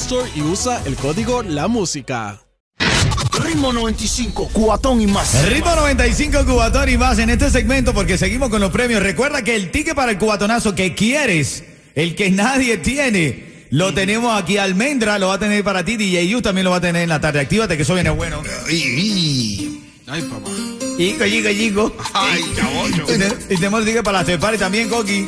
Store y usa el código La Música. Ritmo 95, cuatón y más. Ritmo 95 Cubatón y más en este segmento porque seguimos con los premios. Recuerda que el ticket para el cubatonazo que quieres, el que nadie tiene, lo tenemos aquí. Almendra lo va a tener para ti. DJ Yu también lo va a tener en la tarde. Actívate que eso viene bueno. Ay, papá. Yico, yico, yico. Ay, caballo. Y te- y tenemos el ticket para la party también, Coqui.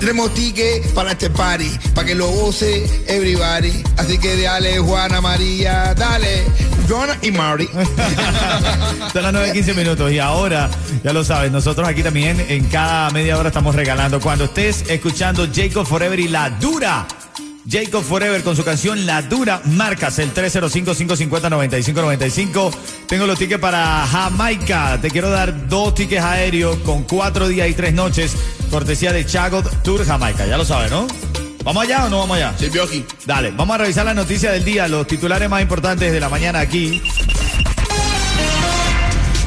Tenemos ticket para este party, para que lo goce everybody. Así que dale, Juana María, dale, Joana y Mari. Son las 9.15 minutos y ahora, ya lo sabes, nosotros aquí también en cada media hora estamos regalando. Cuando estés escuchando Jacob Forever y La Dura, Jacob Forever con su canción La Dura, marcas el 305-550-9595. Tengo los tickets para Jamaica. Te quiero dar dos tickets aéreos con cuatro días y tres noches, cortesía de Chagot Tour Jamaica. Ya lo sabes, ¿no? ¿Vamos allá o no vamos allá? Sí, Bioji. Dale, vamos a revisar la noticia del día, los titulares más importantes de la mañana aquí.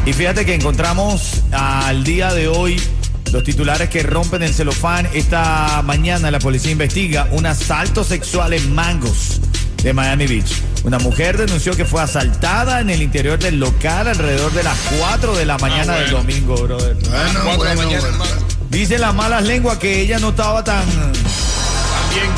Y fíjate que encontramos al día de hoy los titulares que rompen el celofán. Esta mañana la policía investiga un asalto sexual en Mangos de Miami Beach. Una mujer denunció que fue asaltada en el interior del local alrededor de las 4 de la mañana del domingo, brother. Bueno, Cuatro de la bueno, mañana, bueno. hermano. Dice las malas lenguas que ella no estaba tan... También.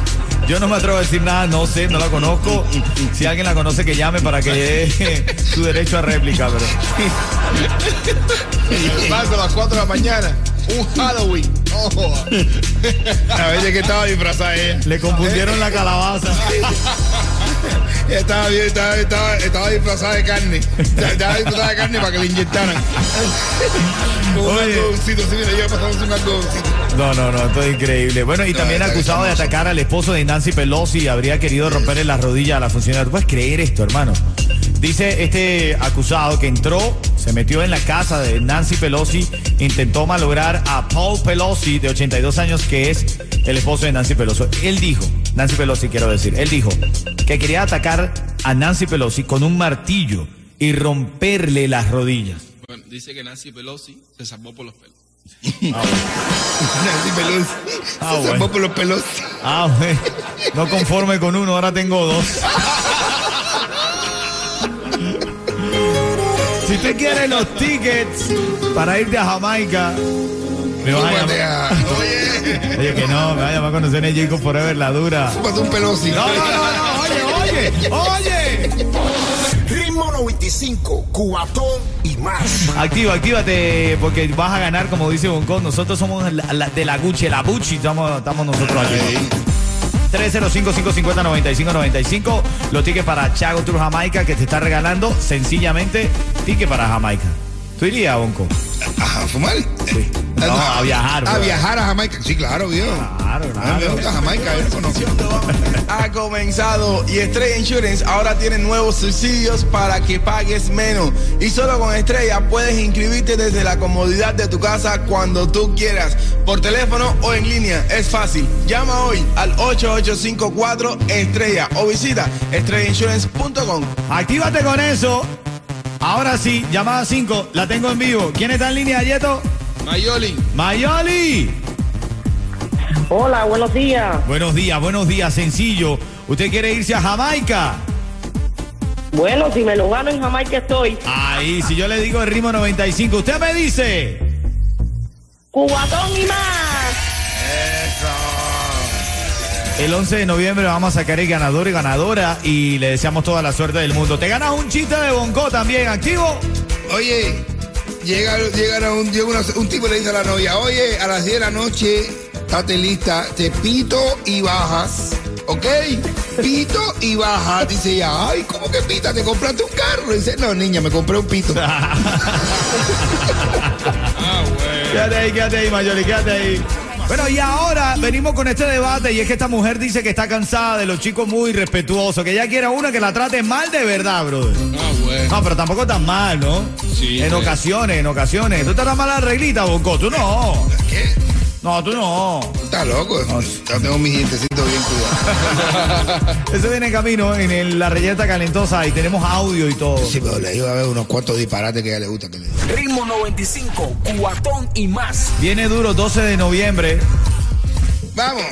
Yo no me atrevo a decir nada, no sé, no la conozco. Si alguien la conoce, que llame para que dé su derecho a réplica, pero. Marco, a las 4 de la mañana. Un Halloween. Oh. A veces que estaba disfrazada ella. Le confundieron la calabaza. Estaba, bien, estaba, estaba, estaba disfrazada de carne. Estaba disfrazada de carne para que le inyectaran. Con un algodoncito, sí, mira, yo pasamos un algodoncito. No, no, no, esto es increíble. Bueno, y también está acusado de atacar al esposo de Nancy Pelosi, habría querido romperle las rodillas a la funcionaria. ¿Tú puedes creer esto, hermano? Dice este acusado que entró, se metió en la casa de Nancy Pelosi, intentó malograr a Paul Pelosi, de 82 años, que es el esposo de Nancy Pelosi. Él dijo, Nancy Pelosi quiero decir, él dijo que quería atacar a Nancy Pelosi con un martillo y romperle las rodillas. Bueno, dice que Nancy Pelosi se salvó por los pelos. Nancy Pelosi. Ah, Se bueno. salvó por los pelos. Ah, bueno. No conforme con uno, ahora tengo dos. Si tú quieres los tickets para irte a Jamaica, me vas a llamar. a- Oye, Oye, que no, me va a llamar a conocer a Jacob Forever, la dura. un pelosi. No, no, no, no, oye, oye, oye. Ritmo 95, cuatón y más. Activa, actívate, porque vas a ganar, como dice Boncón. Nosotros somos la- la- de la Gucci, la Gucci, estamos, estamos nosotros aquí. 305-550-9595. Los tickets para Chago Tour Jamaica que te está regalando sencillamente ticket para Jamaica. ¿Tú irías, Bonco? ¿A fumar? Sí. No, a viajar. A bro. viajar a Jamaica. Sí, claro, viejo. Claro, A mí me claro. gusta Jamaica, yo no conozco. ha comenzado y Estrella Insurance ahora tiene nuevos subsidios para que pagues menos. Y solo con Estrella puedes inscribirte desde la comodidad de tu casa cuando tú quieras, por teléfono o en línea. Es fácil. Llama hoy al 8854 Estrella o visita estrellainsurance.com. Actívate con eso. Ahora sí, llamada 5, la tengo en vivo. ¿Quién está en línea, Yeto? Mayoli. Mayoli. Hola, buenos días. Buenos días, buenos días, sencillo. ¿Usted quiere irse a Jamaica? Bueno, si me lo gano en Jamaica estoy. Ahí, si yo le digo el ritmo 95, usted me dice. Cubatón y más. El 11 de noviembre vamos a sacar el ganador y ganadora y le deseamos toda la suerte del mundo. Te ganas un chiste de Bonco también, activo. Oye, llega, llega un, llega una- un tipo y le dice a la novia, oye, a las 10 de la noche, estate lista, te pito y bajas. ¿Ok? Pito y bajas. Dice ella, ay, ¿cómo que pita? ¿Te compraste un carro? Dice, no, niña, me compré un pito. Ah, bueno. Quédate ahí, quédate ahí, Mayoli, quédate ahí. Bueno, y ahora venimos con este debate y es que esta mujer dice que está cansada de los chicos muy respetuosos, que ella quiere a una que la trate mal de verdad, brother. Ah, bueno. No, pero tampoco tan mal, ¿no? Sí, En ocasiones, en ocasiones. ¿Tú te das mala reglita, Bonco? Tú no. ¿Qué? No, tú no. Está loco. Yo tengo mis dientecitos bien cuidados. Eso viene en camino en el- la reyerta calentosa y tenemos audio y todo. Sí, pero le iba a ver unos cuantos disparates que a ella le gusta que le diga. Ritmo 95, cuatón y más. Viene duro 12 de noviembre. Vamos,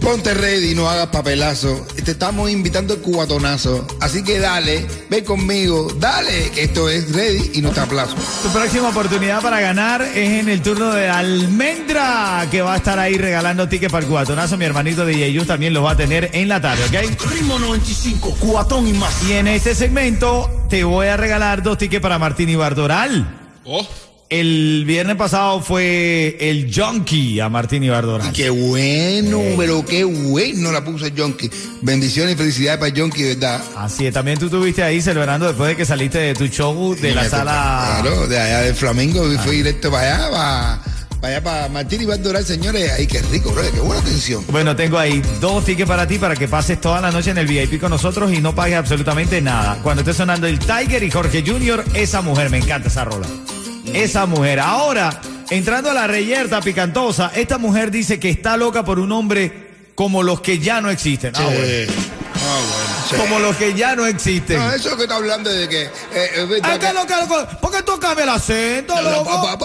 ponte ready, no hagas papelazo. Te estamos invitando al cubatonazo. Así que dale, ven conmigo, dale, que esto es ready y no te aplazo. Tu próxima oportunidad para ganar es en el turno de Almendra, que va a estar ahí regalando tickets para el cubatonazo. Mi hermanito DJ Yus también los va a tener en la tarde, ¿ok? Ritmo 95, cuatón y más. Y en este segmento te voy a regalar dos tickets para Martín Ibardoral. Oh, El viernes pasado fue el Junkie a Martín Ibardoral. Qué bueno, pero qué bueno la puso el Jonky. Bendiciones y felicidades para Jonky, ¿verdad? Así es, también tú estuviste ahí celebrando después de que saliste de tu show de la sala. Claro, de allá del Flamingo, fui directo para allá, para, allá, para Martín y Bandoral, señores. Ay, qué rico, bro, qué buena atención. Bueno, tengo ahí dos tickets para ti para que pases toda la noche en el VIP con nosotros y no pagues absolutamente nada. Cuando esté sonando el Tiger y Jorge Junior, esa mujer, me encanta esa rola. Esa mujer. Ahora, entrando a la reyerta picantosa, esta mujer dice que está loca por un hombre como los que ya no existen. Ah, bueno. ah, bueno. Sí. Como los que ya no existen. No, eso que está hablando de que. Eh, eh, Ay, qué loca, loca. ¿Por qué tú cambias el acento, loco?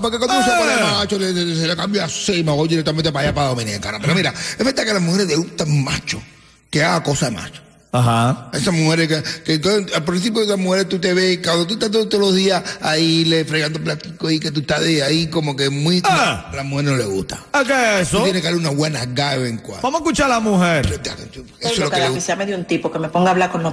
Porque cuando uno se pone Eh. macho, le- le- se le cambia así, me voy directamente para allá, para Dominicana. Pero mira, es verdad que las mujeres les gusta un macho que haga cosas de macho. Ajá. Esas mujeres que, que todo- al principio de esas mujeres tú te ves, cuando tú estás todos, todos los días ahí le fregando platico y que tú estás de ahí como que muy... Ah. A las mujeres no les gusta. ¿A qué es Tú eso? tienes que darle una buena vez en cuando. Vamos a escuchar a la mujer. Eso es lo que le gusta. oficiarme de un tipo que me ponga a hablar con luz,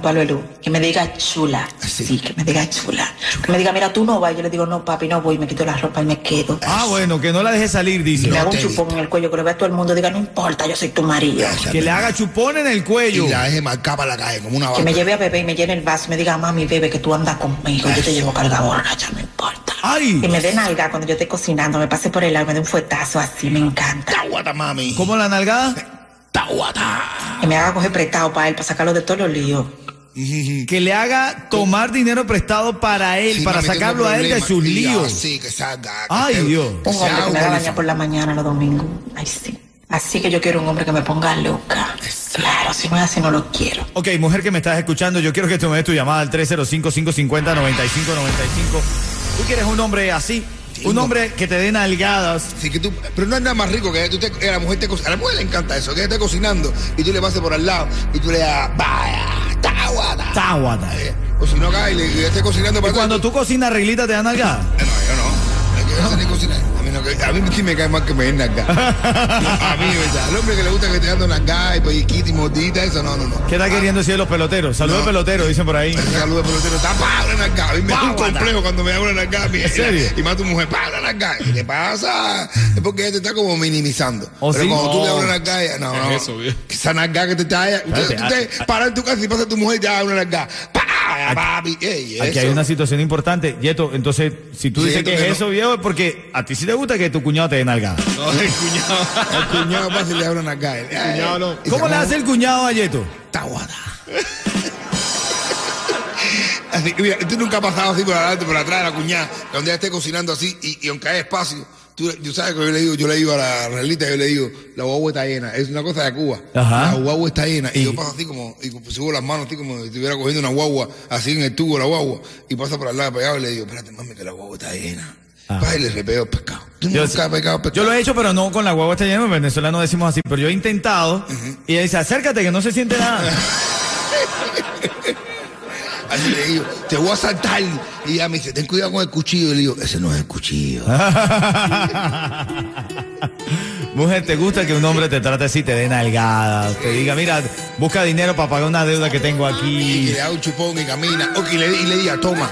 que me diga chula. Sí. Sí, que me diga chula. Que me diga, mira, tú no vas. Yo le digo, no, papi, no voy. Me quito la ropa y me quedo. Ah, bueno, que no la deje salir, dice. me no hago un chupón en el cuello que lo vea todo el mundo. Diga, no importa, yo soy tu marido. Que le haga chupón en el cuello. Y la deje marcar para la calle como una Que me lleve a bebé y me llene el vaso y me diga, mami, bebé, que tú andas conmigo. Yo te llevo carga borracha, no importa. Ay. Que me dé nalga cuando yo esté cocinando, me pase por el lado, me dé un fuetazo así, me encanta. Taguata, mami. ¿Cómo la nalgada? Taguata. Que me haga coger prestado para él, para sacarlo de todos los líos. Que le haga tomar dinero prestado para él, Sí, para mami, sacarlo a él de sus líos. Así que salga. que Ay, te- Dios. que Un hombre que me haga bañar por la mañana los domingos. Ay, sí. Así que yo quiero un hombre que me ponga loca. Claro, si es así, no lo quiero. Ok, mujer que me estás escuchando, yo quiero que tú me des tu llamada al 305-550-9595. ¿Tú quieres un hombre así? Un hombre que te dé nalgadas. Así que tú, pero no es nada más rico que tú te, que la mujer te a la mujer le encanta eso, que esté cocinando y tú le pases por al lado y tú le das, vaya, taguata. Táguata. Eh, O si no cae y le y esté cocinando Y para cuando tú cocinas reglita, te da nalgada. No, yo no. Cocinar. A mí, no, a mí sí me cae mal que me den nalga. a mí, ¿verdad? Al hombre que le gusta que te dando nalga y polliquita y mordita, eso no, no, no. ¿Qué está queriendo decir de los peloteros? Saludos No. pelotero, dicen por ahí. Saludos, pelotero. Está pa, una nalga. A mí me da un complejo cuando me da una ¿En serio? Y más tu mujer, pa, una nalga. ¿Qué te pasa? Es porque ella te está como minimizando. ¿Oh, Pero sí? cuando tú le das No. una nalga, ella, no, ¿Qué no. es eso, viejo? Esa nalga que te está allá. Usted, usted ah, para en tu casa y pasa tu mujer y te da una nalga. Papi. Ey, Aquí hay una situación importante. Yeto, entonces, si tú Sí, dices que es eso, viejo, es porque a ti sí te gusta que tu cuñado te dé nalgada. No, el cuñado. El cuñado pasa y le da una nalga. Ay, cuñado no. ¿Cómo le hace el cuñado a Yeto? Taguada. Así, mira, tú nunca has pasado así por adelante, por atrás de la cuñada, donde ella esté cocinando así, y, y aunque hay espacio, Tú, yo sabes que yo le digo, yo le digo a la realita, yo le digo, la guagua está llena. Es una cosa de Cuba. Ajá. La guagua está llena. Y, Y- yo paso así como, y subo las manos así como si estuviera cogiendo una guagua, así en el tubo la guagua, y pasa por al lado pegado y le digo, espérate, mami, que la guagua está llena. Ah. Y le repego el pescado. Tú Yo, nunca has pegado pescado. yo lo he hecho, pero no con la guagua está llena. En Venezuela no decimos así, pero yo he intentado. Y ella dice, acércate que no se siente nada. Así le digo, te voy a saltar. Y ella me dice, ten cuidado con el cuchillo. Y le digo, ese no es el cuchillo. Mujer, ¿te gusta que un hombre te trate así, te dé nalgadas? Te diga, mira, busca dinero para pagar una deuda que tengo Y que aquí. le da un chupón y camina. O que le, y le diga, toma,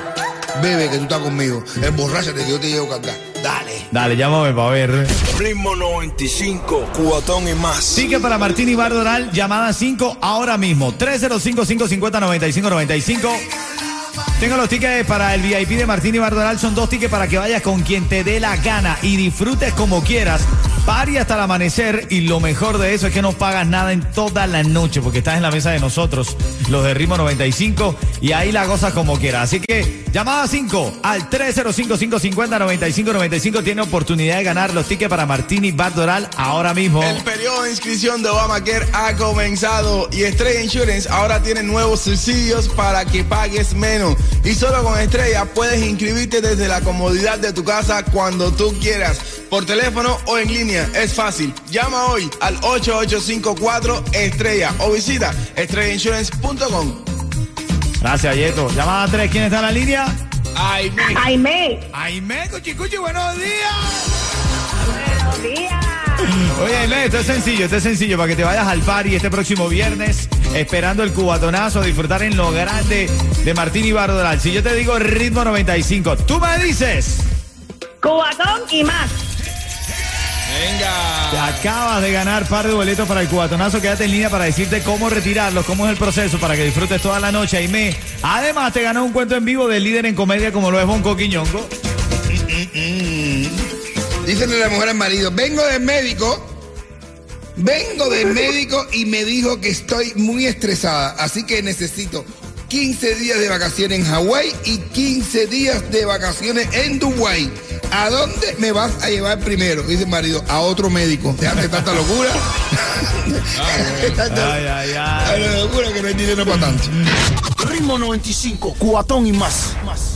bebe que tú estás conmigo. Emborráchate que yo te llevo a cargar. Dale. Dale, llámame para ver. Ritmo 95, cuatón y más. Ticket para Martín y Bardoral, llamada 5 ahora mismo. 305-550-9595. Tengo los tickets para el VIP de Martín y Bardoral. Son dos tickets para que vayas con quien te dé la gana y disfrutes como quieras. Pari hasta el amanecer y lo mejor de eso es que no pagas nada en toda la noche porque estás en la mesa de nosotros, los de Ritmo 95, y ahí la gozas como quieras. Así que llamada 5 al 305-550-9595 tiene oportunidad de ganar los tickets para Martín y Bardoral ahora mismo. El periodo de inscripción de Obamacare ha comenzado y Estrella Insurance ahora tiene nuevos subsidios para que pagues menos. Y solo con Estrella puedes inscribirte desde la comodidad de tu casa cuando tú quieras, por teléfono o en línea. Es fácil. Llama hoy al 8854 Estrella o visita estrellainsurance.com. Gracias, Yeto. Llamada 3, ¿quién está en la línea? Ay, me- Jaime, Aime, cuchi, cuchi, buenos días. buenos días. Oye, Aime, esto es sencillo, esto es sencillo para que te vayas al party este próximo viernes, esperando el cubatonazo, a disfrutar en lo grande de Martín y Bardoral. Si yo te digo ritmo 95, tú me dices, Cubatón y más. Te Venga. acabas de ganar par de boletos para el cubatonazo, quédate en línea para decirte cómo retirarlos, cómo es el proceso para que disfrutes toda la noche, Aime. Además, te ganó un cuento en vivo del líder en comedia como lo es Bonco Quiñongo. Dícenle a la mujer al marido, vengo del médico, vengo del médico y me dijo que estoy muy estresada, así que necesito 15 días de vacaciones en Hawái y 15 días de vacaciones en Dubái. ¿A dónde me vas a llevar primero? Dice el marido, a otro médico. Déjate tanta locura. Tanta- Ay, ay, ay. tanta locura que no hay dinero para tanto. Ritmo 95, cuatón y más. más.